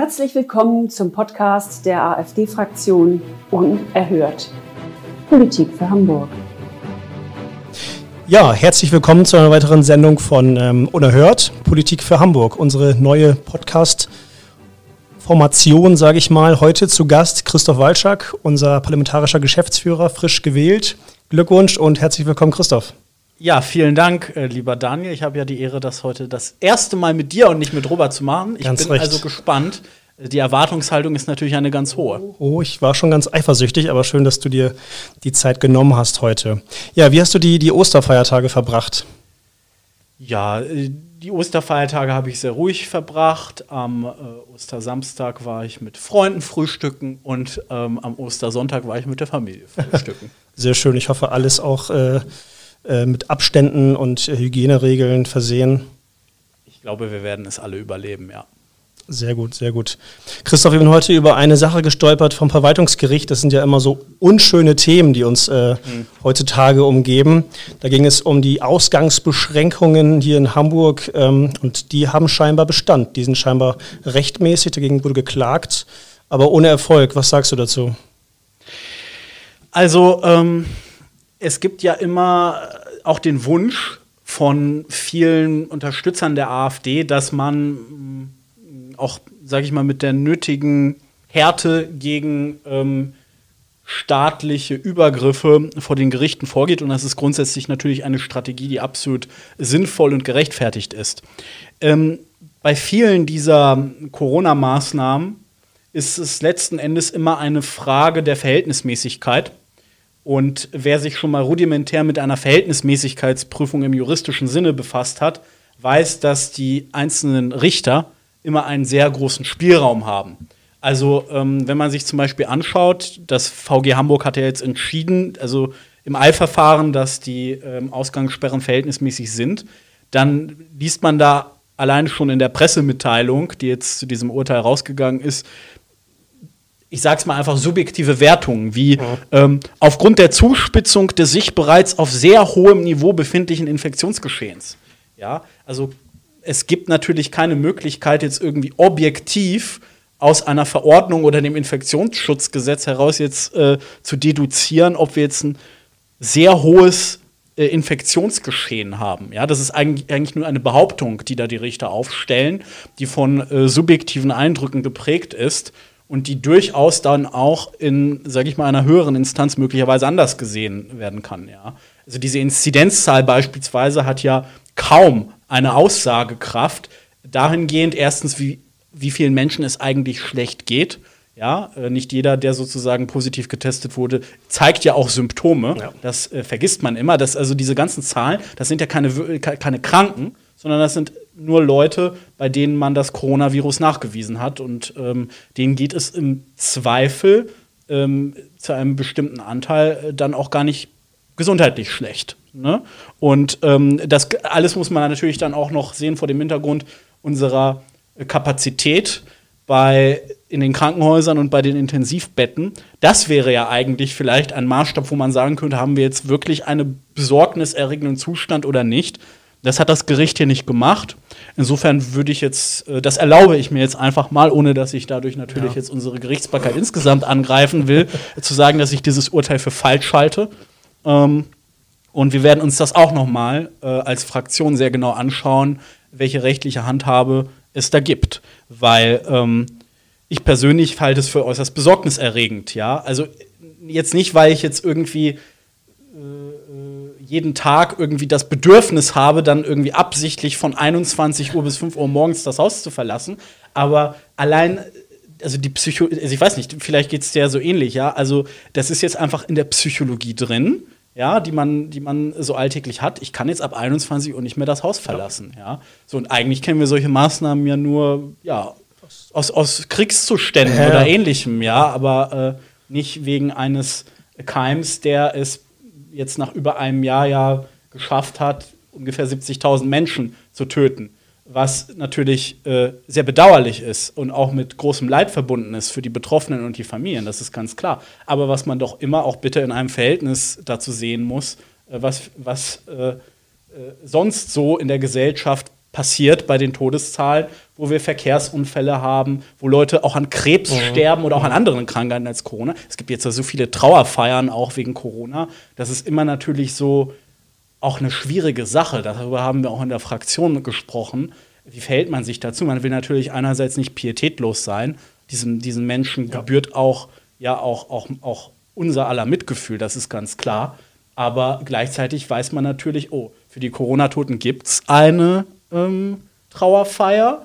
Herzlich willkommen zum Podcast der AfD-Fraktion Unerhört. Politik für Hamburg. Ja, herzlich willkommen zu einer weiteren Sendung von ähm, Unerhört, Politik für Hamburg, unsere neue Podcast-Formation, sage ich mal. Heute zu Gast Christoph Walczak, unser parlamentarischer Geschäftsführer, frisch gewählt. Glückwunsch und herzlich willkommen, Christoph. Ja, vielen Dank, äh, lieber Daniel. Ich habe ja die Ehre, das heute das erste Mal mit dir und nicht mit Robert zu machen. Ich ganz bin recht. also gespannt. Die Erwartungshaltung ist natürlich eine ganz hohe. Oh, ich war schon ganz eifersüchtig, aber schön, dass du dir die Zeit genommen hast heute. Ja, wie hast du die, die Osterfeiertage verbracht? Ja, äh, die Osterfeiertage habe ich sehr ruhig verbracht. Am äh, Ostersamstag war ich mit Freunden frühstücken und ähm, am Ostersonntag war ich mit der Familie frühstücken. Sehr schön. Ich hoffe, alles auch äh, äh, mit Abständen und äh, Hygieneregeln versehen. Ich glaube, wir werden es alle überleben, ja. Sehr gut, sehr gut. Christoph, wir sind heute über eine Sache gestolpert vom Verwaltungsgericht. Das sind ja immer so unschöne Themen, die uns äh, mhm. heutzutage umgeben. Da ging es um die Ausgangsbeschränkungen hier in Hamburg ähm, und die haben scheinbar Bestand. Die sind scheinbar rechtmäßig, dagegen wurde geklagt, aber ohne Erfolg. Was sagst du dazu? Also, ähm, es gibt ja immer auch den Wunsch von vielen Unterstützern der AfD, dass man auch, sage ich mal, mit der nötigen Härte gegen ähm, staatliche Übergriffe vor den Gerichten vorgeht. Und das ist grundsätzlich natürlich eine Strategie, die absolut sinnvoll und gerechtfertigt ist. Ähm, bei vielen dieser Corona-Maßnahmen ist es letzten Endes immer eine Frage der Verhältnismäßigkeit. Und wer sich schon mal rudimentär mit einer Verhältnismäßigkeitsprüfung im juristischen Sinne befasst hat, weiß, dass die einzelnen Richter immer einen sehr großen Spielraum haben. Also, ähm, wenn man sich zum Beispiel anschaut, das VG Hamburg hat ja jetzt entschieden, also im Eilverfahren, dass die ähm, Ausgangssperren verhältnismäßig sind, dann liest man da allein schon in der Pressemitteilung, die jetzt zu diesem Urteil rausgegangen ist, ich sag's mal einfach subjektive Wertungen, wie mhm. ähm, aufgrund der Zuspitzung des sich bereits auf sehr hohem Niveau befindlichen Infektionsgeschehens. Ja, also es gibt natürlich keine Möglichkeit, jetzt irgendwie objektiv aus einer Verordnung oder dem Infektionsschutzgesetz heraus jetzt äh, zu deduzieren, ob wir jetzt ein sehr hohes äh, Infektionsgeschehen haben. Ja, das ist eigentlich, eigentlich, nur eine Behauptung, die da die Richter aufstellen, die von äh, subjektiven Eindrücken geprägt ist und die durchaus dann auch in, sage ich mal, einer höheren Instanz möglicherweise anders gesehen werden kann. Ja. Also diese Inzidenzzahl beispielsweise hat ja kaum eine Aussagekraft dahingehend, erstens, wie, wie vielen Menschen es eigentlich schlecht geht. Ja, äh, nicht jeder, der sozusagen positiv getestet wurde, zeigt ja auch Symptome. Ja. Das äh, vergisst man immer. Dass also diese ganzen Zahlen, das sind ja keine, keine Kranken, sondern das sind nur Leute, bei denen man das Coronavirus nachgewiesen hat. Und ähm, denen geht es im Zweifel ähm, zu einem bestimmten Anteil äh, dann auch gar nicht gesundheitlich schlecht. Ne? Und ähm, das alles muss man natürlich dann auch noch sehen vor dem Hintergrund unserer Kapazität bei in den Krankenhäusern und bei den Intensivbetten. Das wäre ja eigentlich vielleicht ein Maßstab, wo man sagen könnte, haben wir jetzt wirklich einen besorgniserregenden Zustand oder nicht. Das hat das Gericht hier nicht gemacht. Insofern würde ich jetzt, äh, das erlaube ich mir jetzt einfach mal, ohne dass ich dadurch natürlich ja. jetzt unsere Gerichtsbarkeit insgesamt angreifen will, zu sagen, dass ich dieses Urteil für falsch halte. Ähm, und wir werden uns das auch nochmal äh, als Fraktion sehr genau anschauen, welche rechtliche Handhabe es da gibt. Weil ähm, ich persönlich halte es für äußerst besorgniserregend, ja. Also jetzt nicht, weil ich jetzt irgendwie äh, äh jeden Tag irgendwie das Bedürfnis habe, dann irgendwie absichtlich von 21 Uhr bis 5 Uhr morgens das Haus zu verlassen, aber allein also die Psycho, also ich weiß nicht, vielleicht geht es dir so ähnlich, ja. Also, das ist jetzt einfach in der Psychologie drin ja, die man, die man so alltäglich hat. Ich kann jetzt ab 21 Uhr nicht mehr das Haus verlassen, ja. ja? So, und eigentlich kennen wir solche Maßnahmen ja nur, ja, aus, aus Kriegszuständen ja. oder ähnlichem, ja, aber äh, nicht wegen eines Keims, der es jetzt nach über einem Jahr ja geschafft hat, ungefähr 70.000 Menschen zu töten was natürlich äh, sehr bedauerlich ist und auch mit großem Leid verbunden ist für die Betroffenen und die Familien, das ist ganz klar. Aber was man doch immer auch bitte in einem Verhältnis dazu sehen muss, äh, was, was äh, äh sonst so in der Gesellschaft passiert bei den Todeszahlen, wo wir Verkehrsunfälle haben, wo Leute auch an Krebs mhm. sterben oder auch an anderen Krankheiten als Corona. Es gibt jetzt so viele Trauerfeiern auch wegen Corona. Das ist immer natürlich so auch eine schwierige Sache. Darüber haben wir auch in der Fraktion gesprochen. Wie verhält man sich dazu? Man will natürlich einerseits nicht pietätlos sein. Diesen, diesen Menschen ja. gebührt auch, ja, auch, auch, auch unser aller Mitgefühl, das ist ganz klar. Aber gleichzeitig weiß man natürlich, oh, für die Corona-Toten gibt es eine ähm, Trauerfeier.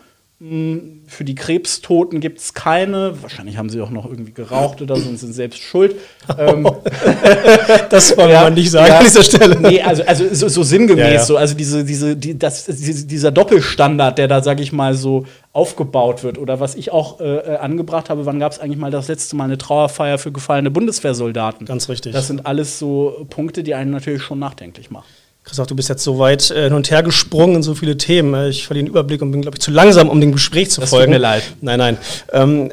Für die Krebstoten gibt es keine. Wahrscheinlich haben sie auch noch irgendwie geraucht oder so und sind selbst schuld. ähm, das wollen ja, wir nicht sagen ja, an dieser Stelle. Nee, also, also so, so sinngemäß, ja, so, also diese, diese, die, das, dieser Doppelstandard, der da, sag ich mal, so aufgebaut wird. Oder was ich auch äh, äh angebracht habe, wann gab es eigentlich mal das letzte Mal eine Trauerfeier für gefallene Bundeswehrsoldaten? Ganz richtig. Das sind alles so Punkte, die einen natürlich schon nachdenklich machen. Christoph, du bist jetzt so weit äh, hin und her gesprungen in so viele Themen. Äh, ich verliere den Überblick und bin, glaube ich, zu langsam, um dem Gespräch zu das folgen. Tut mir leid. Nein, nein. Ähm,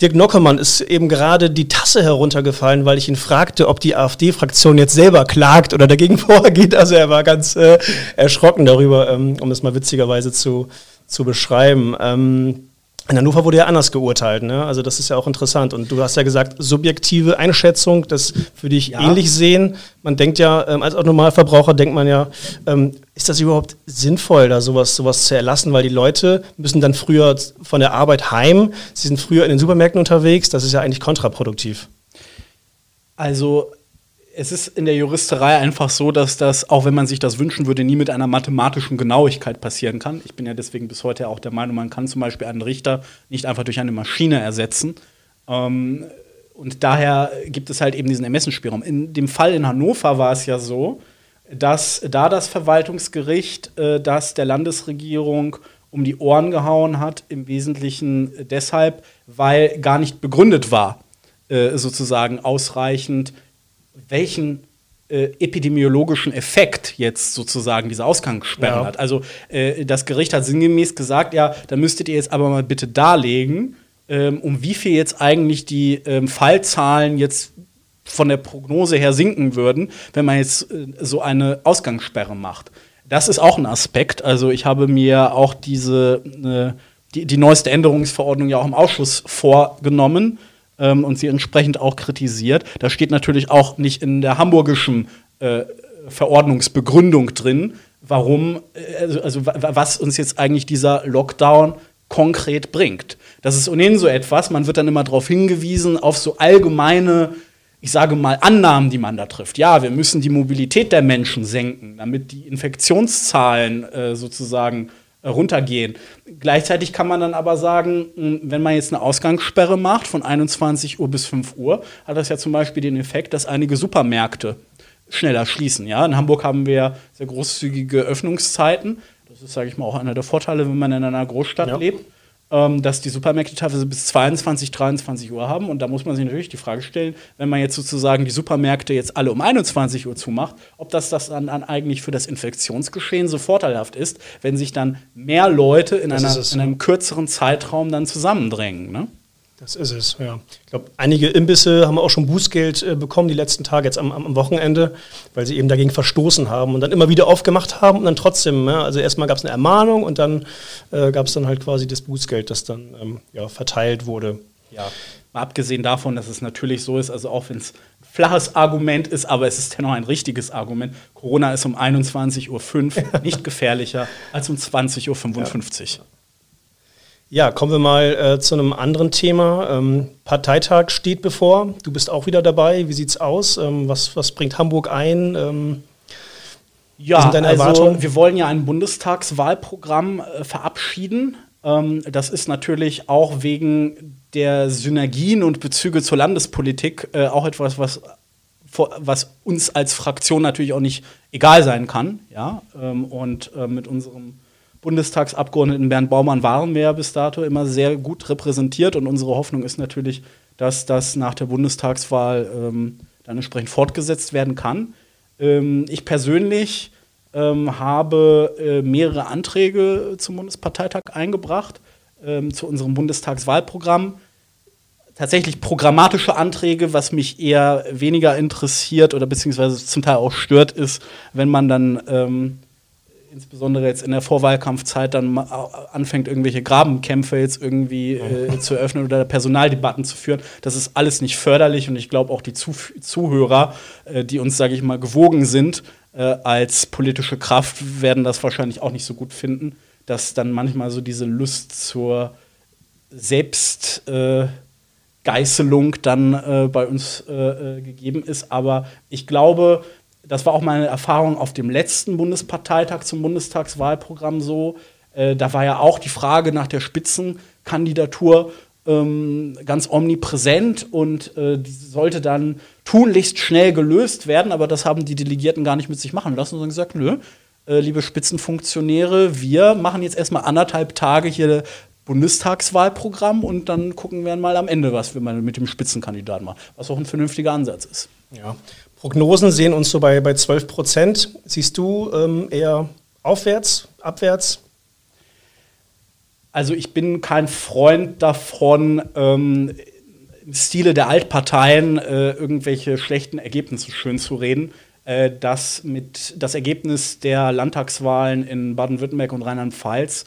Dirk Nockermann ist eben gerade die Tasse heruntergefallen, weil ich ihn fragte, ob die AfD-Fraktion jetzt selber klagt oder dagegen vorgeht. Also er war ganz äh, erschrocken darüber, ähm, um es mal witzigerweise zu, zu beschreiben. Ähm, in Hannover wurde ja anders geurteilt, ne? Also das ist ja auch interessant. Und du hast ja gesagt, subjektive Einschätzung, das würde ich ja. ähnlich sehen. Man denkt ja, ähm, als Normalverbraucher denkt man ja, ähm, ist das überhaupt sinnvoll, da sowas, sowas zu erlassen? Weil die Leute müssen dann früher von der Arbeit heim, sie sind früher in den Supermärkten unterwegs, das ist ja eigentlich kontraproduktiv. Also es ist in der Juristerei einfach so, dass das, auch wenn man sich das wünschen würde, nie mit einer mathematischen Genauigkeit passieren kann. Ich bin ja deswegen bis heute auch der Meinung, man kann zum Beispiel einen Richter nicht einfach durch eine Maschine ersetzen. Ähm, und daher gibt es halt eben diesen Ermessensspielraum. In dem Fall in Hannover war es ja so, dass da das Verwaltungsgericht äh, das der Landesregierung um die Ohren gehauen hat, im Wesentlichen deshalb, weil gar nicht begründet war, äh, sozusagen ausreichend welchen äh, epidemiologischen Effekt jetzt sozusagen diese Ausgangssperre ja. hat. Also äh, das Gericht hat sinngemäß gesagt, ja, da müsstet ihr jetzt aber mal bitte darlegen, ähm, um wie viel jetzt eigentlich die ähm, Fallzahlen jetzt von der Prognose her sinken würden, wenn man jetzt äh, so eine Ausgangssperre macht. Das ist auch ein Aspekt. Also ich habe mir auch diese äh, die, die neueste Änderungsverordnung ja auch im Ausschuss vorgenommen ähm, und sie entsprechend auch kritisiert. Da steht natürlich auch nicht in der hamburgischen äh, Verordnungsbegründung drin, warum, äh, also, also was uns jetzt eigentlich dieser Lockdown konkret bringt. Das ist ohnehin so etwas, man wird dann immer darauf hingewiesen, auf so allgemeine, ich sage mal, Annahmen, die man da trifft. Ja, wir müssen die Mobilität der Menschen senken, damit die Infektionszahlen äh, sozusagen runtergehen. Gleichzeitig kann man dann aber sagen, hm, wenn man jetzt eine Ausgangssperre macht von 21 Uhr bis 5 Uhr, hat das ja zum Beispiel den Effekt, dass einige Supermärkte schneller schließen. Ja? In Hamburg haben wir sehr großzügige Öffnungszeiten. Das ist, sage ich mal, auch einer der Vorteile, wenn man in einer Großstadt ja. lebt dass die Supermärkte teilweise bis 22, 23 Uhr haben. Und da muss man sich natürlich die Frage stellen, wenn man jetzt sozusagen die Supermärkte jetzt alle um 21 Uhr zumacht, ob das, das dann, dann eigentlich für das Infektionsgeschehen so vorteilhaft ist, wenn sich dann mehr Leute in, einer, in einem kürzeren Zeitraum dann zusammendrängen. Ne? Das ist es, ja. Ich glaube, einige Imbisse haben auch schon Bußgeld äh, bekommen die letzten Tage, jetzt am, am, Wochenende, weil sie eben dagegen verstoßen haben und dann immer wieder aufgemacht haben und dann trotzdem, ja, also erstmal gab es eine Ermahnung und dann äh, gab es dann halt quasi das Bußgeld, das dann ähm, ja, verteilt wurde. Ja, mal abgesehen davon, dass es natürlich so ist, also auch wenn es flaches Argument ist, aber es ist dennoch ein richtiges Argument. Corona ist um 21.05 Uhr nicht gefährlicher als um 20.55 Uhr. Ja. Ja, kommen wir mal äh, zu einem anderen Thema. Ähm, Parteitag steht bevor. Du bist auch wieder dabei. Wie sieht's aus? Ähm, was, was bringt Hamburg ein? Ähm, ja, also Erwartungen? wir wollen ja ein Bundestagswahlprogramm äh, verabschieden. Ähm, das ist natürlich auch wegen der Synergien und Bezüge zur Landespolitik äh, auch etwas, was was uns als Fraktion natürlich auch nicht egal sein kann. Ja? Ähm, und äh, mit unserem Bundestagsabgeordneten Bernd Baumann waren wir ja bis dato immer sehr gut repräsentiert und unsere Hoffnung ist natürlich, dass das nach der Bundestagswahl ähm, dann entsprechend fortgesetzt werden kann. Ähm, ich persönlich ähm, habe äh, mehrere Anträge zum Bundesparteitag eingebracht, ähm, zu unserem Bundestagswahlprogramm. Tatsächlich programmatische Anträge, was mich eher weniger interessiert oder beziehungsweise zum Teil auch stört, ist, wenn man dann ähm, insbesondere jetzt in der Vorwahlkampfzeit dann anfängt, irgendwelche Grabenkämpfe jetzt irgendwie äh, zu eröffnen oder Personaldebatten zu führen. Das ist alles nicht förderlich und ich glaube auch die Zuh Zuhörer, äh, die uns, sage ich mal, gewogen sind äh, als politische Kraft, werden das wahrscheinlich auch nicht so gut finden, dass dann manchmal so diese Lust zur Selbstgeißelung äh, dann äh, bei uns äh, gegeben ist. Aber ich glaube, das war auch meine Erfahrung auf dem letzten Bundesparteitag zum Bundestagswahlprogramm so. Äh, da war ja auch die Frage nach der Spitzenkandidatur ähm, ganz omnipräsent und äh, die sollte dann tunlichst schnell gelöst werden, aber das haben die Delegierten gar nicht mit sich machen lassen, sondern gesagt, nö, äh, liebe Spitzenfunktionäre, wir machen jetzt erstmal anderthalb Tage hier Bundestagswahlprogramm und dann gucken wir mal am Ende, was wir mal mit dem Spitzenkandidaten machen, was auch ein vernünftiger Ansatz ist. Ja. Prognosen sehen uns so bei, bei 12 Prozent. Siehst du ähm, eher aufwärts, abwärts? Also ich bin kein Freund davon, ähm, im Stile der Altparteien äh, irgendwelche schlechten Ergebnisse schön zu reden. Äh, das mit das Ergebnis der Landtagswahlen in Baden-Württemberg und Rheinland-Pfalz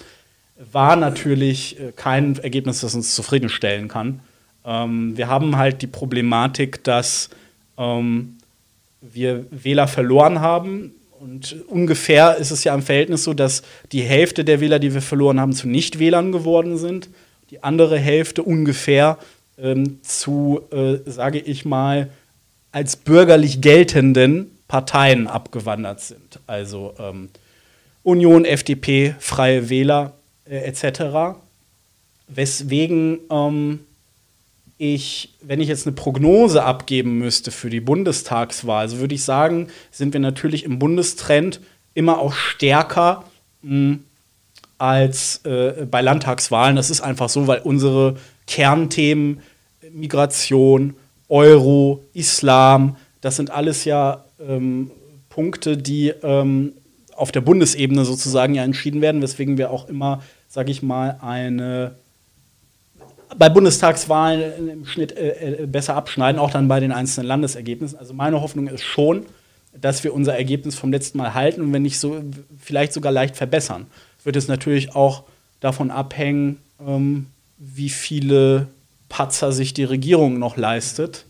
war natürlich äh, kein Ergebnis, das uns zufriedenstellen kann. Ähm, wir haben halt die Problematik, dass ähm, wir Wähler verloren haben. Und ungefähr ist es ja im Verhältnis so, dass die Hälfte der Wähler, die wir verloren haben, zu Nichtwählern geworden sind. Die andere Hälfte ungefähr ähm, zu, äh, sage ich mal, als bürgerlich geltenden Parteien abgewandert sind. Also ähm, Union, FDP, Freie Wähler äh, etc. Weswegen ähm, ich, wenn ich jetzt eine Prognose abgeben müsste für die Bundestagswahl, so würde ich sagen, sind wir natürlich im Bundestrend immer auch stärker mh, hm, als äh, bei Landtagswahlen. Das ist einfach so, weil unsere Kernthemen Migration, Euro, Islam, das sind alles ja ähm, Punkte, die ähm, auf der Bundesebene sozusagen ja entschieden werden, weswegen wir auch immer, sage ich mal, eine bei Bundestagswahlen im Schnitt äh, äh, besser abschneiden, auch dann bei den einzelnen Landesergebnissen. Also meine Hoffnung ist schon, dass wir unser Ergebnis vom letzten Mal halten und wenn nicht so, vielleicht sogar leicht verbessern. Wird es natürlich auch davon abhängen, ähm, wie viele Patzer sich die Regierung noch leistet.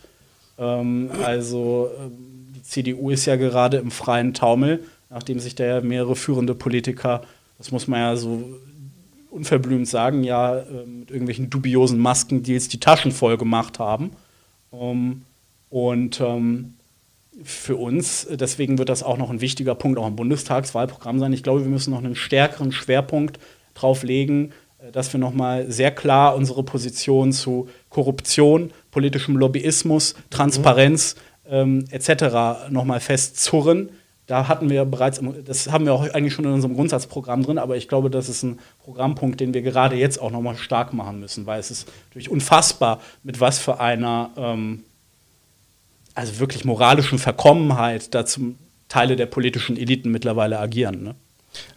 Ähm, also ähm, die CDU ist ja gerade im freien Taumel, nachdem sich da ja mehrere führende Politiker, das muss man ja so unverblümt sagen, ja äh, mit irgendwelchen dubiosen Maskendeals die Taschen voll gemacht haben. Um, und ähm, für uns, deswegen wird das auch noch ein wichtiger Punkt auch im Bundestagswahlprogramm sein. Ich glaube, wir müssen noch einen stärkeren Schwerpunkt drauf legen, äh, dass wir noch mal sehr klar unsere Position zu Korruption, politischem Lobbyismus, Transparenz mhm. ähm, etc. noch mal festzurren da hatten wir bereits, das haben wir auch eigentlich schon in unserem Grundsatzprogramm drin, aber ich glaube, das ist ein Programmpunkt, den wir gerade jetzt auch nochmal stark machen müssen, weil es ist natürlich unfassbar, mit was für einer, ähm, also wirklich moralischen Verkommenheit da zum Teile der politischen Eliten mittlerweile agieren. Ne?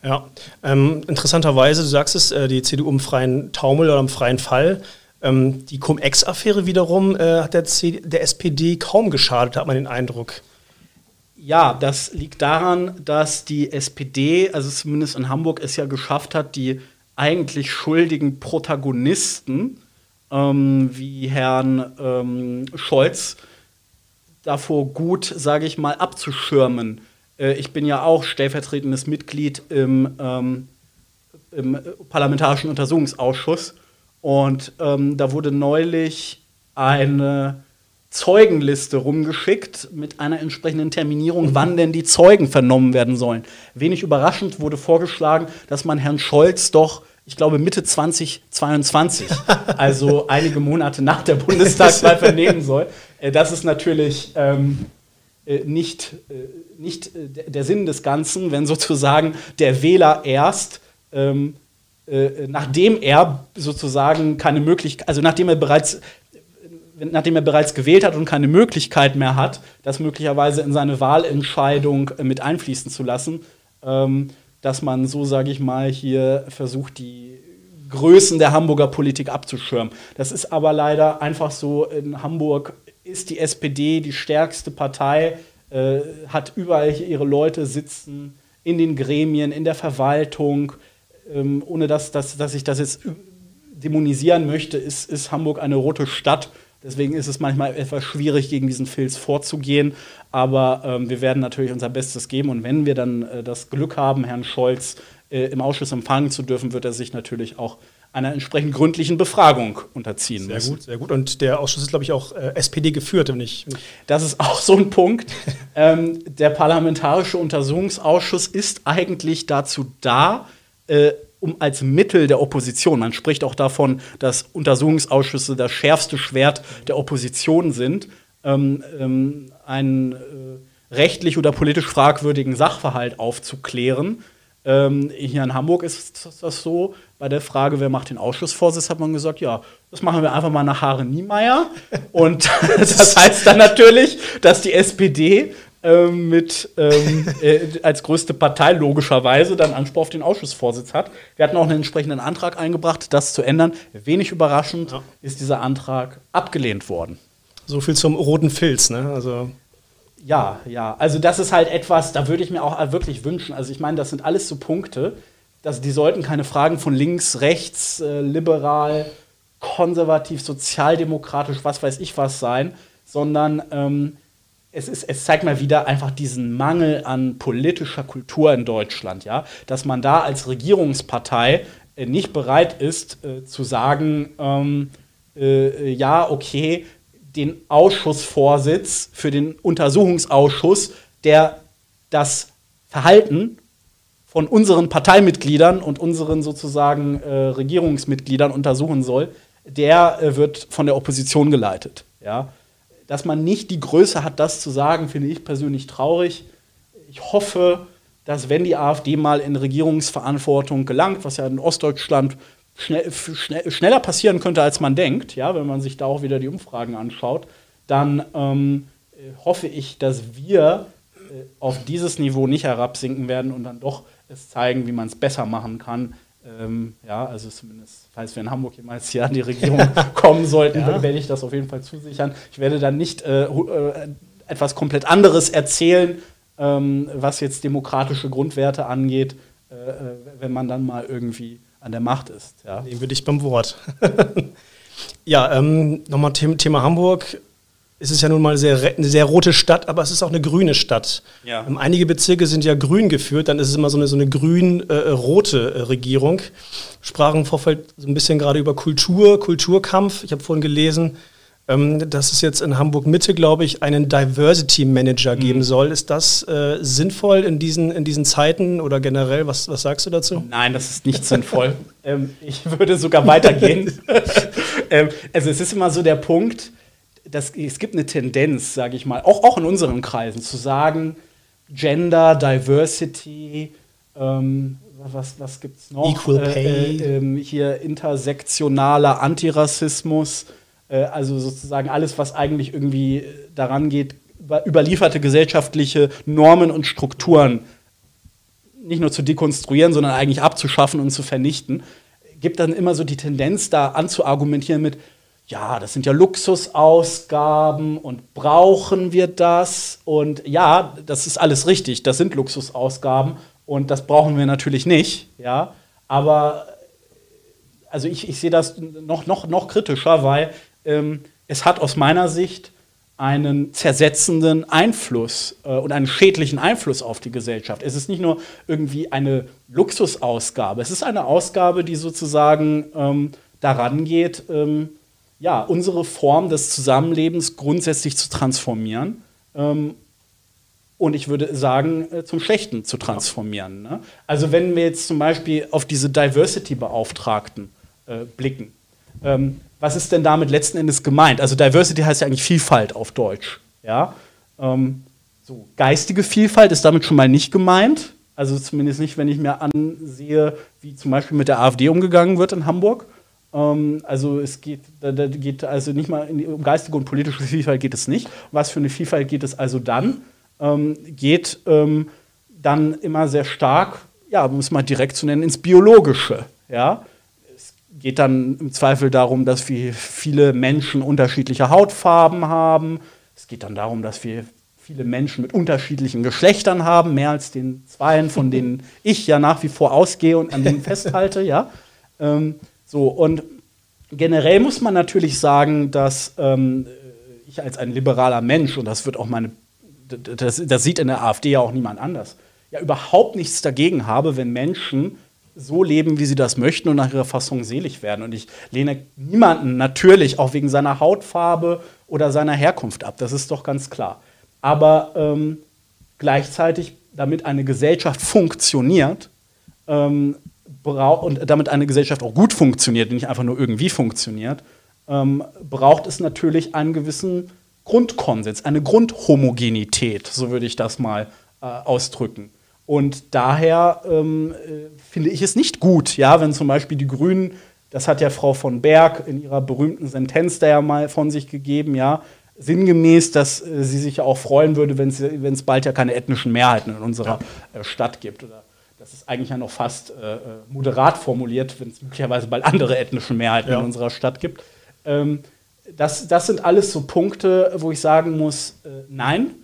Ja, ähm, interessanterweise, du sagst es, äh, die CDU im freien Taumel oder im freien Fall. Ähm, die Cum-Ex-Affäre wiederum äh, hat der, der SPD kaum geschadet, hat man den Eindruck. Ja, das liegt daran, dass die SPD, also zumindest in Hamburg, es ja geschafft hat, die eigentlich schuldigen Protagonisten ähm, wie Herrn ähm, Scholz davor gut, sage ich mal, abzuschirmen. Äh, ich bin ja auch stellvertretendes Mitglied im, ähm, im Parlamentarischen Untersuchungsausschuss und ähm, da wurde neulich eine Zeugenliste rumgeschickt mit einer entsprechenden Terminierung, wann denn die Zeugen vernommen werden sollen. Wenig überraschend wurde vorgeschlagen, dass man Herrn Scholz doch, ich glaube, Mitte 2022, also einige Monate nach der Bundestagswahl vernehmen soll. Äh, das ist natürlich ähm, äh, nicht, äh, nicht der Sinn des Ganzen, wenn sozusagen der Wähler erst ähm, äh, nachdem er sozusagen keine Möglichkeit, also nachdem er bereits nachdem er bereits gewählt hat und keine Möglichkeit mehr hat, das möglicherweise in seine Wahlentscheidung äh, mit einfließen zu lassen, ähm, dass man so, sage ich mal, hier versucht, die Größen der Hamburger Politik abzuschirmen. Das ist aber leider einfach so, in Hamburg ist die SPD die stärkste Partei, äh, hat überall ihre Leute sitzen in den Gremien, in der Verwaltung, ähm, ohne dass, dass, dass ich das jetzt dämonisieren möchte, ist, ist Hamburg eine rote Stadt. Deswegen ist es manchmal etwas schwierig, gegen diesen Filz vorzugehen. Aber ähm, wir werden natürlich unser Bestes geben. Und wenn wir dann äh, das Glück haben, Herrn Scholz äh, im Ausschuss empfangen zu dürfen, wird er sich natürlich auch einer entsprechend gründlichen Befragung unterziehen sehr müssen. Sehr gut, sehr gut. Und der Ausschuss ist, glaube ich, auch äh, SPD geführt, wenn ich. Das ist auch so ein Punkt. ähm, der Parlamentarische Untersuchungsausschuss ist eigentlich dazu da, äh, um als Mittel der Opposition, man spricht auch davon, dass Untersuchungsausschüsse das schärfste Schwert der Opposition sind, ähm, ähm, einen äh, rechtlich oder politisch fragwürdigen Sachverhalt aufzuklären. Ähm, hier in Hamburg ist das so, bei der Frage, wer macht den Ausschussvorsitz, hat man gesagt, ja, das machen wir einfach mal nach Haare Niemeyer. Und das heißt dann natürlich, dass die SPD ähm, mit ähm, äh, als größte Partei logischerweise dann Anspruch auf den Ausschussvorsitz hat. Wir hatten auch einen entsprechenden Antrag eingebracht, das zu ändern. Wenig überraschend ja. ist dieser Antrag abgelehnt worden. So viel zum roten Filz, ne? Also ja, ja. Also das ist halt etwas, da würde ich mir auch wirklich wünschen. Also ich meine, das sind alles so Punkte, dass die sollten keine Fragen von links, rechts, äh, liberal, konservativ, sozialdemokratisch, was weiß ich was sein, sondern ähm, es, ist, es zeigt mal wieder einfach diesen Mangel an politischer Kultur in Deutschland, ja, dass man da als Regierungspartei äh, nicht bereit ist äh, zu sagen, ähm, äh, ja, okay, den Ausschussvorsitz für den Untersuchungsausschuss, der das Verhalten von unseren Parteimitgliedern und unseren sozusagen äh, Regierungsmitgliedern untersuchen soll, der äh, wird von der Opposition geleitet. Ja? Dass man nicht die Größe hat, das zu sagen, finde ich persönlich traurig. Ich hoffe, dass wenn die AfD mal in Regierungsverantwortung gelangt, was ja in Ostdeutschland schnell, schnell, schneller passieren könnte, als man denkt, ja, wenn man sich da auch wieder die Umfragen anschaut, dann ähm, hoffe ich, dass wir äh, auf dieses Niveau nicht herabsinken werden und dann doch es zeigen, wie man es besser machen kann. Ähm, ja, also zumindest, falls wir in Hamburg jemals hier an die Regierung kommen sollten, ja. werde ich das auf jeden Fall zusichern. Ich werde dann nicht äh, äh, etwas komplett anderes erzählen, ähm, was jetzt demokratische Grundwerte angeht, äh, äh wenn man dann mal irgendwie an der Macht ist. Ja. Nehmen wir dich beim Wort. ja, ähm, nochmal Thema Hamburg. Es ist ja nun mal sehr, eine sehr rote Stadt, aber es ist auch eine grüne Stadt. Ja. Ähm, einige Bezirke sind ja grün geführt, dann ist es immer so eine, so eine grün-rote äh, Regierung. Sprachen im Vorfeld so ein bisschen gerade über Kultur, Kulturkampf. Ich habe vorhin gelesen, ähm, dass es jetzt in Hamburg Mitte, glaube ich, einen Diversity Manager mhm. geben soll. Ist das äh, sinnvoll in diesen, in diesen Zeiten oder generell? Was, was sagst du dazu? Nein, das ist nicht sinnvoll. ähm, ich würde sogar weitergehen. ähm, also es ist immer so der Punkt, dass es gibt eine Tendenz, sage ich mal, auch, auch in unseren Kreisen, zu sagen, Gender, Diversity, ähm, was, was gibt es noch? Equal Pay. Äh, äh, hier intersektionaler Antirassismus. Äh, also sozusagen alles, was eigentlich irgendwie daran geht, überlieferte gesellschaftliche Normen und Strukturen nicht nur zu dekonstruieren, sondern eigentlich abzuschaffen und zu vernichten, gibt dann immer so die Tendenz, da anzuargumentieren mit, ja, das sind ja Luxusausgaben und brauchen wir das? Und ja, das ist alles richtig, das sind Luxusausgaben und das brauchen wir natürlich nicht, ja. Aber also ich, ich sehe das noch, noch, noch kritischer, weil ähm, es hat aus meiner Sicht einen zersetzenden Einfluss äh, und einen schädlichen Einfluss auf die Gesellschaft. Es ist nicht nur irgendwie eine Luxusausgabe, es ist eine Ausgabe, die sozusagen ähm, daran geht, ähm, ja, unsere Form des Zusammenlebens grundsätzlich zu transformieren. Ähm, und ich würde sagen, äh, zum Schlechten zu transformieren. Ne? Also wenn wir jetzt zum Beispiel auf diese Diversity-Beauftragten äh, blicken, ähm, was ist denn damit letzten Endes gemeint? Also Diversity heißt ja eigentlich Vielfalt auf Deutsch. Ja? Ähm, so, geistige Vielfalt ist damit schon mal nicht gemeint. Also zumindest nicht, wenn ich mir ansehe, wie zum Beispiel mit der AfD umgegangen wird in Hamburg. Ähm, also es geht, da, da, geht also nicht mal die, um geistige und politische Vielfalt geht es nicht. Was für eine Vielfalt geht es also dann? Ähm, geht ähm, dann immer sehr stark, ja, um es mal direkt zu nennen, ins Biologische. Ja? geht dann im Zweifel darum, dass wir viele Menschen unterschiedliche Hautfarben haben. Es geht dann darum, dass wir viele Menschen mit unterschiedlichen Geschlechtern haben, mehr als den zweien, von denen ich ja nach wie vor ausgehe und an denen festhalte, ja. Ähm, so, und generell muss man natürlich sagen, dass ähm, ich als ein liberaler Mensch, und das wird auch meine, das, das sieht in der AfD ja auch niemand anders, ja überhaupt nichts dagegen habe, wenn Menschen so leben, wie sie das möchten und nach ihrer Fassung selig werden. Und ich lehne niemanden natürlich auch wegen seiner Hautfarbe oder seiner Herkunft ab. Das ist doch ganz klar. Aber ähm, gleichzeitig, damit eine Gesellschaft funktioniert ähm, und damit eine Gesellschaft auch gut funktioniert, nicht einfach nur irgendwie funktioniert, ähm, braucht es natürlich einen gewissen Grundkonsens, eine Grundhomogenität, so würde ich das mal äh, ausdrücken. Und daher ähm, äh, finde ich es nicht gut, ja, wenn zum Beispiel die Grünen, das hat ja Frau von Berg in ihrer berühmten Sentenz da ja mal von sich gegeben, ja, sinngemäß, dass äh, sie sich ja auch freuen würde, wenn es bald ja keine ethnischen Mehrheiten in unserer äh, Stadt gibt. Oder das ist eigentlich ja noch fast äh, äh moderat formuliert, wenn es möglicherweise bald andere ethnische Mehrheiten ja. in unserer Stadt gibt. Ähm, das, das sind alles so Punkte, wo ich sagen muss, äh, nein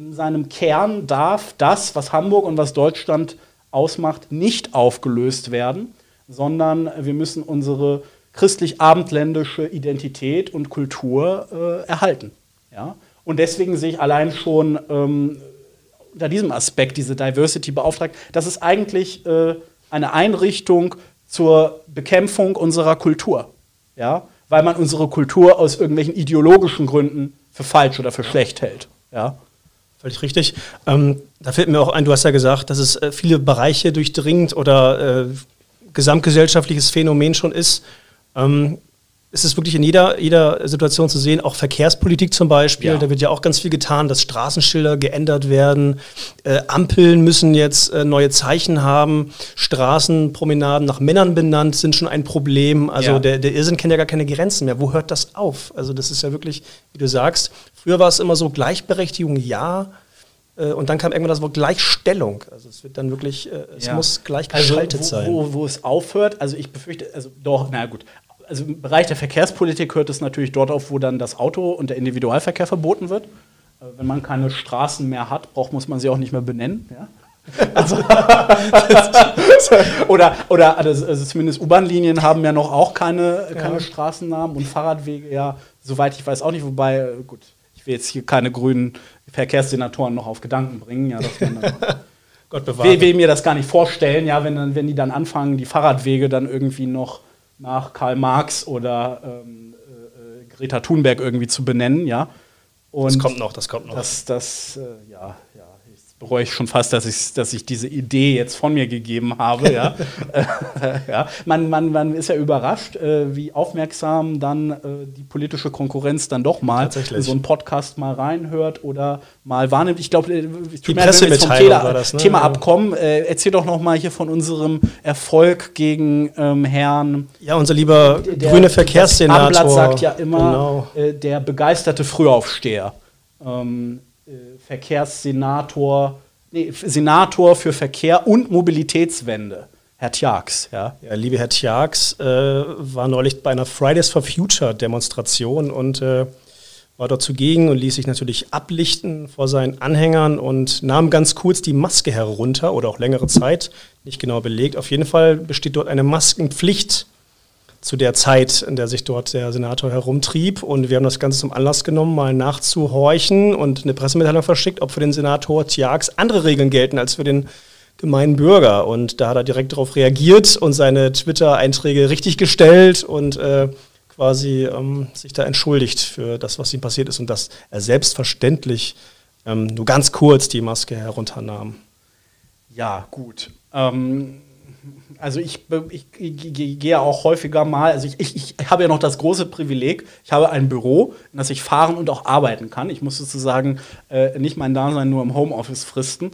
in seinem Kern darf das, was Hamburg und was Deutschland ausmacht, nicht aufgelöst werden, sondern wir müssen unsere christlich-abendländische Identität und Kultur äh, erhalten. Ja? Und deswegen sehe ich allein schon ähm, unter diesem Aspekt diese Diversity beauftragt, das ist eigentlich äh, eine Einrichtung zur Bekämpfung unserer Kultur. Ja? Weil man unsere Kultur aus irgendwelchen ideologischen Gründen für falsch oder für schlecht hält. Ja? Völlig richtig. Ähm, da fällt mir auch ein, du hast ja gesagt, dass es äh, viele Bereiche durchdringt oder äh, gesamtgesellschaftliches Phänomen schon ist. Ähm, ist es wirklich in jeder, jeder Situation zu sehen, auch Verkehrspolitik zum Beispiel, ja. da wird ja auch ganz viel getan, dass Straßenschilder geändert werden, äh, Ampeln müssen jetzt äh, neue Zeichen haben, Straßenpromenaden nach Männern benannt sind schon ein Problem, also ja. der, der Irrsinn kennt ja gar keine Grenzen mehr. Wo hört das auf? Also das ist ja wirklich, wie du sagst, früher war es immer so, Gleichberechtigung ja, äh, und dann kam irgendwann das Wort Gleichstellung. Also es wird dann wirklich, äh, es ja. muss gleich also geschaltet also, wo, sein. Wo, wo, es aufhört, also ich befürchte, also doch, na gut, also im Bereich der Verkehrspolitik hört es natürlich dort auf, wo dann das Auto und der Individualverkehr verboten wird. Wenn man keine Straßen mehr hat, braucht, muss man sie auch nicht mehr benennen. Ja? Also, oder oder also, also zumindest U-Bahn-Linien haben ja noch auch keine, keine ja. Straßennamen und Fahrradwege ja, soweit ich weiß, auch nicht. Wobei, gut, ich will jetzt hier keine grünen Verkehrssenatoren noch auf Gedanken bringen, ja, dass man Gott bewahre. Will, will mir das gar nicht vorstellen, ja, wenn, dann, wenn die dann anfangen, die Fahrradwege dann irgendwie noch nach Karl Marx oder ähm, äh, äh, Greta Thunberg irgendwie zu benennen, ja. Und das kommt noch, das kommt noch. Das, das, äh, ja, ja, bereue ich schon fast, dass ich, dass ich diese Idee jetzt von mir gegeben habe. Ja. ja. Man, man, man ist ja überrascht, äh, wie aufmerksam dann äh, die politische Konkurrenz dann doch mal in so einen Podcast mal reinhört oder mal wahrnimmt. Ich glaube, äh, die Pressemitteilung war das, ne? Thema Abkommen. Äh, erzähl doch noch mal hier von unserem Erfolg gegen ähm, Herrn. Ja, unser lieber der, grüne Verkehrssenator. Abendblatt sagt ja immer, genau. Äh, der begeisterte Frühaufsteher. Ähm, äh, Verkehrssenator, nee, Senator für Verkehr und Mobilitätswende. Herr Tjax, ja. Ja, liebe Herr Tjax, äh, war neulich bei einer Fridays for Future Demonstration und äh, war dort zugegen und ließ sich natürlich ablichten vor seinen Anhängern und nahm ganz kurz die Maske herunter oder auch längere Zeit, nicht genau belegt. Auf jeden Fall besteht dort eine Maskenpflicht zu der Zeit, in der sich dort der Senator herumtrieb. Und wir haben das Ganze zum Anlass genommen, mal nachzuhorchen und eine Pressemitteilung verschickt, ob für den Senator Tjax andere Regeln gelten als für den gemeinen Bürger. Und da hat er direkt darauf reagiert und seine Twitter-Einträge richtig gestellt und äh, quasi ähm, sich da entschuldigt für das, was ihm passiert ist und dass er selbstverständlich ähm, nur ganz kurz die Maske herunternahm. Ja, gut. Ähm also ich, ich, ich, gehe auch häufiger mal, also ich, ich, ich habe ja noch das große Privileg, ich habe ein Büro, in das ich fahren und auch arbeiten kann. Ich muss sozusagen äh, nicht mein Dasein nur im Homeoffice fristen.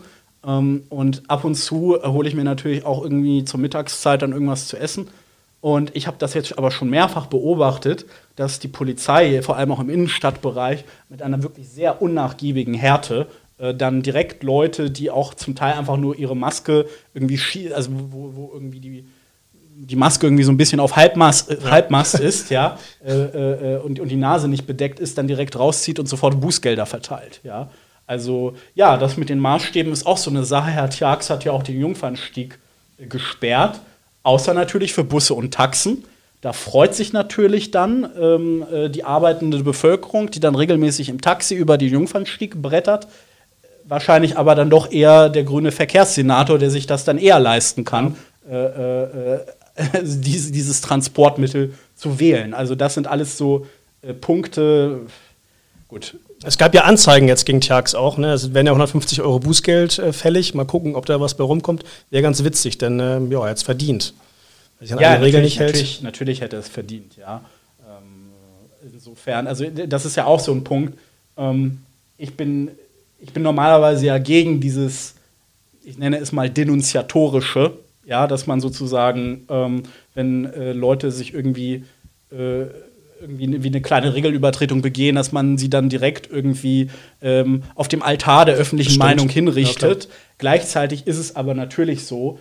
Ähm, und ab und zu hole ich mir natürlich auch irgendwie zur Mittagszeit dann irgendwas zu essen. Und ich habe das jetzt aber schon mehrfach beobachtet, dass die Polizei, vor allem auch im Innenstadtbereich, mit einer wirklich sehr unnachgiebigen Härte äh, dann direkt Leute, die auch zum Teil einfach nur ihre Maske irgendwie, also wo, wo irgendwie die die Maske irgendwie so ein bisschen auf Halbmast, äh, Halbmast ist, ja, äh, äh, und, und die Nase nicht bedeckt ist, dann direkt rauszieht und sofort Bußgelder verteilt, ja. Also, ja, das mit den Maßstäben ist auch so eine Sache. Herr Tjax hat ja auch den Jungfernstieg äh, gesperrt, außer natürlich für Busse und Taxen. Da freut sich natürlich dann ähm, äh, die arbeitende Bevölkerung, die dann regelmäßig im Taxi über den Jungfernstieg brettert. Wahrscheinlich aber dann doch eher der grüne Verkehrssenator, der sich das dann eher leisten kann, äh, äh, dieses, dieses, Transportmittel zu wählen. Also das sind alles so äh, Punkte. Gut. Es gab ja Anzeigen jetzt gegen Tjax auch. Ne? Es werden ja 150 Euro Bußgeld äh, fällig. Mal gucken, ob da was bei rumkommt. Wäre ganz witzig, denn ähm, ja, er hat es verdient. ja, Regel nicht hält. Natürlich, natürlich hätte er es verdient, ja. Ähm, insofern, also das ist ja auch so ein Punkt. Ähm, ich, bin, ich bin normalerweise ja gegen dieses, ich nenne es mal denunziatorische, ja, dass man sozusagen, ähm, wenn äh, Leute sich irgendwie, äh, irgendwie wie eine kleine Regelübertretung begehen, dass man sie dann direkt irgendwie ähm, auf dem Altar der öffentlichen Stimmt. Meinung hinrichtet. Ja, Gleichzeitig ist es aber natürlich so,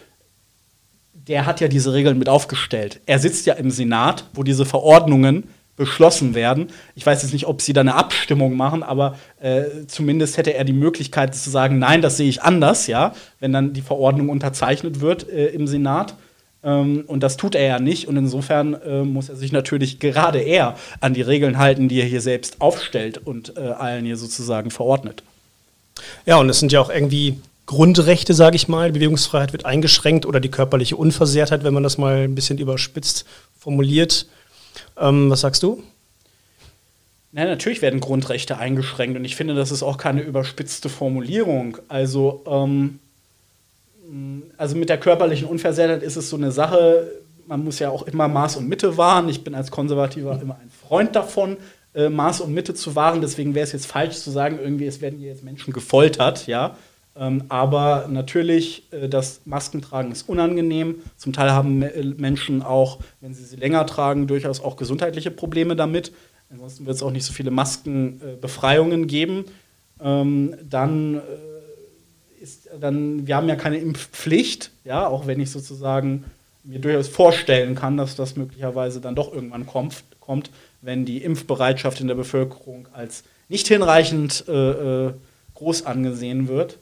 der hat ja diese Regeln mit aufgestellt. Er sitzt ja im Senat, wo diese Verordnungen beschlossen werden. Ich weiß jetzt nicht, ob sie da eine Abstimmung machen, aber äh, zumindest hätte er die Möglichkeit zu sagen, nein, das sehe ich anders, ja, wenn dann die Verordnung unterzeichnet wird äh, im Senat. Ähm, und das tut er ja nicht. Und insofern äh, muss er sich natürlich gerade er an die Regeln halten, die er hier selbst aufstellt und äh, allen hier sozusagen verordnet. Ja, und es sind ja auch irgendwie Grundrechte, sage ich mal. Bewegungsfreiheit wird eingeschränkt oder die körperliche Unversehrtheit, wenn man das mal ein bisschen überspitzt formuliert. Ähm, was sagst du? Na, natürlich werden Grundrechte eingeschränkt und ich finde, das ist auch keine überspitzte Formulierung. Also, ähm, also mit der körperlichen Unversehrtheit ist es so eine Sache, man muss ja auch immer Maß und Mitte wahren. Ich bin als Konservativer immer ein Freund davon, äh, Maß und Mitte zu wahren. Deswegen wäre es jetzt falsch zu sagen, irgendwie, es werden hier jetzt Menschen gefoltert, ja. Ähm, aber natürlich, äh, das Maskentragen ist unangenehm. Zum Teil haben äh, Menschen auch, wenn sie sie länger tragen, durchaus auch gesundheitliche Probleme damit. Ansonsten wird es auch nicht so viele Maskenbefreiungen geben. Ähm, dann äh, ist dann, wir haben ja keine Impfpflicht, ja, auch wenn ich sozusagen mir durchaus vorstellen kann, dass das möglicherweise dann doch irgendwann kommt, kommt wenn die Impfbereitschaft in der Bevölkerung als nicht hinreichend äh, groß angesehen wird.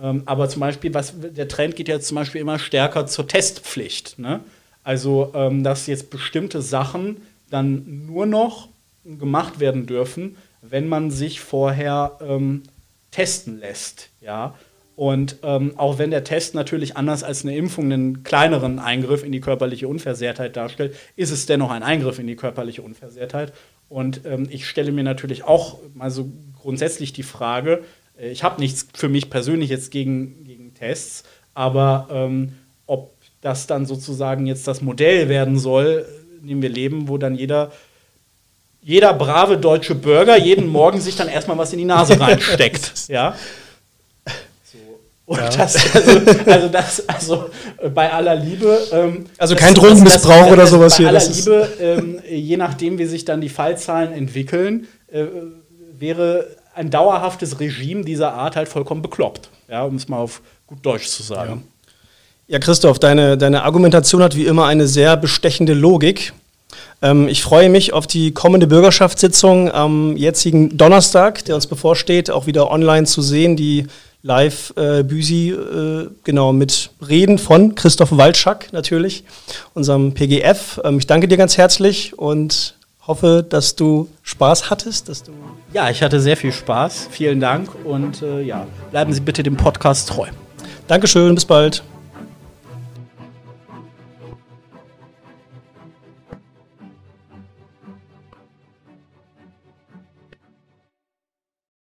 Ähm, aber zum Beispiel, was, der Trend geht jetzt zum Beispiel immer stärker zur Testpflicht. Ne? Also, ähm, dass jetzt bestimmte Sachen dann nur noch gemacht werden dürfen, wenn man sich vorher ähm, testen lässt. Ja? Und ähm, auch wenn der Test natürlich anders als eine Impfung einen kleineren Eingriff in die körperliche Unversehrtheit darstellt, ist es dennoch ein Eingriff in die körperliche Unversehrtheit. Und ähm, ich stelle mir natürlich auch mal so grundsätzlich die Frage, ich habe nichts für mich persönlich jetzt gegen, gegen Tests, aber ähm, ob das dann sozusagen jetzt das Modell werden soll, in dem wir leben, wo dann jeder, jeder brave deutsche Bürger jeden Morgen sich dann erstmal was in die Nase reinsteckt. ja. Und ja. das, also, also, das, also äh, bei aller Liebe. Ähm, also kein das, Drogenmissbrauch das, das, oder sowas bei hier. Bei aller Liebe, ähm, je nachdem, wie sich dann die Fallzahlen entwickeln, äh, wäre ein dauerhaftes Regime dieser Art halt vollkommen bekloppt. Ja, um es mal auf gut Deutsch zu sagen. Ja, ja Christoph, deine, deine Argumentation hat wie immer eine sehr bestechende Logik. Ähm, ich freue mich auf die kommende Bürgerschaftssitzung am jetzigen Donnerstag, der uns bevorsteht, auch wieder online zu sehen, die live äh, äh, genau, mit Reden von Christoph Waldschack natürlich, unserem PGF. Ähm, ich danke dir ganz herzlich und hoffe, dass du Spaß hattest, dass du ja, ich hatte sehr viel Spaß. Vielen Dank und äh, ja, bleiben Sie bitte dem Podcast treu. Dankeschön, bis bald.